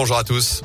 bonjour à tous.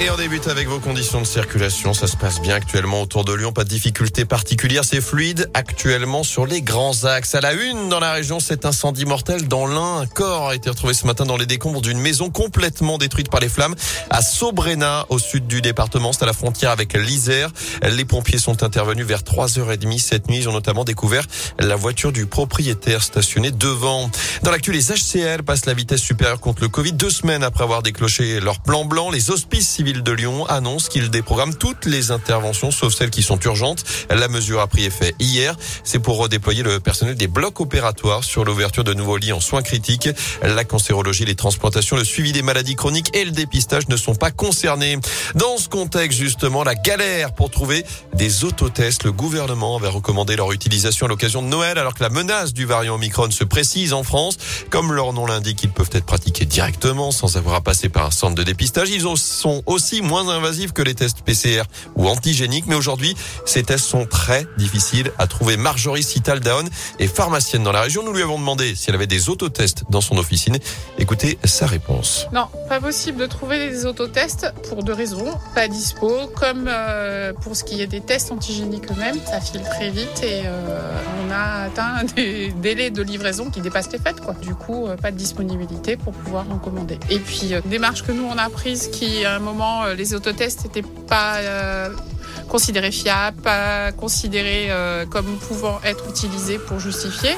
Et on débute avec vos conditions de circulation. Ça se passe bien actuellement autour de Lyon. Pas de difficultés particulières. C'est fluide actuellement sur les grands axes. À la une dans la région, cet incendie mortel dans l'un. Un corps a été retrouvé ce matin dans les décombres d'une maison complètement détruite par les flammes à Sobrena, au sud du département. C'est à la frontière avec l'Isère. Les pompiers sont intervenus vers 3h30 cette nuit. Ils ont notamment découvert la voiture du propriétaire stationnée devant. Dans l'actu, les HCL passent la vitesse supérieure contre le Covid. Deux semaines après avoir déclenché leur plan blanc, les hospices ville de Lyon annonce qu'il déprogramme toutes les interventions sauf celles qui sont urgentes. La mesure a pris effet hier. C'est pour redéployer le personnel des blocs opératoires sur l'ouverture de nouveaux lits en soins critiques. La cancérologie, les transplantations, le suivi des maladies chroniques et le dépistage ne sont pas concernés. Dans ce contexte, justement, la galère pour trouver des autotests. Le gouvernement avait recommandé leur utilisation à l'occasion de Noël alors que la menace du variant Omicron se précise en France. Comme leur nom l'indique, ils peuvent être pratiqués directement sans avoir à passer par un centre de dépistage. Ils sont moins invasifs que les tests PCR ou antigéniques. Mais aujourd'hui, ces tests sont très difficiles à trouver. Marjorie Citaldaon est pharmacienne dans la région. Nous lui avons demandé si elle avait des autotests dans son officine. Écoutez sa réponse. Non, pas possible de trouver des autotests pour deux raisons. Pas dispo, comme euh, pour ce qui est des tests antigéniques eux-mêmes, ça file très vite et euh, on a atteint des délais de livraison qui dépassent les fêtes. Du coup, euh, pas de disponibilité pour pouvoir en commander. Et puis, démarche que nous on a prise qui à un moment euh, les autotests n'étaient pas euh, considérés fiables, pas considérés euh, comme pouvant être utilisés pour justifier.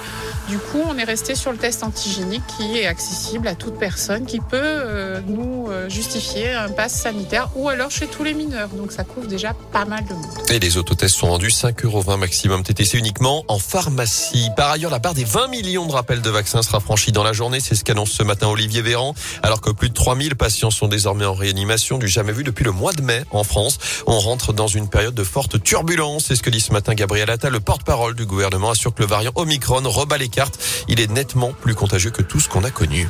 Du coup, on est resté sur le test antigénique qui est accessible à toute personne qui peut nous justifier un pass sanitaire ou alors chez tous les mineurs. Donc ça couvre déjà pas mal de monde. Et les autotests sont vendus 5,20 euros maximum TTC uniquement en pharmacie. Par ailleurs, la barre des 20 millions de rappels de vaccins sera franchie dans la journée. C'est ce qu'annonce ce matin Olivier Véran. Alors que plus de 3000 patients sont désormais en réanimation du jamais vu depuis le mois de mai en France. On rentre dans une de forte turbulence. C'est ce que dit ce matin Gabriel Attal, le porte-parole du gouvernement, assure que le variant Omicron rebat les cartes. Il est nettement plus contagieux que tout ce qu'on a connu.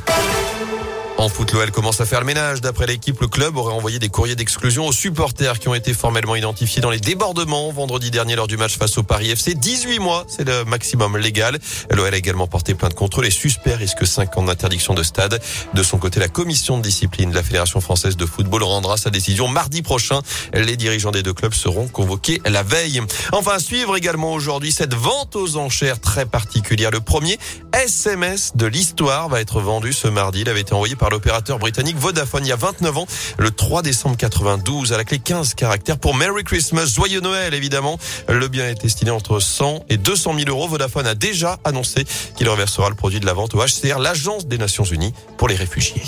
En foot, l'OL commence à faire le ménage. D'après l'équipe, le club aurait envoyé des courriers d'exclusion aux supporters qui ont été formellement identifiés dans les débordements vendredi dernier lors du match face au Paris FC. 18 mois, c'est le maximum légal. L'OL a également porté plainte contre les suspects, risque 5 ans d'interdiction de stade. De son côté, la commission de discipline de la Fédération française de football rendra sa décision mardi prochain. Les dirigeants des deux clubs seront convoqués la veille. Enfin, suivre également aujourd'hui cette vente aux enchères très particulière. Le premier SMS de l'histoire va être vendu ce mardi. Il avait été envoyé par l'opérateur britannique Vodafone il y a 29 ans, le 3 décembre 92, à la clé 15 caractères pour Merry Christmas, joyeux Noël évidemment. Le bien est estimé entre 100 et 200 000 euros. Vodafone a déjà annoncé qu'il reversera le produit de la vente au HCR, l'agence des Nations Unies pour les réfugiés.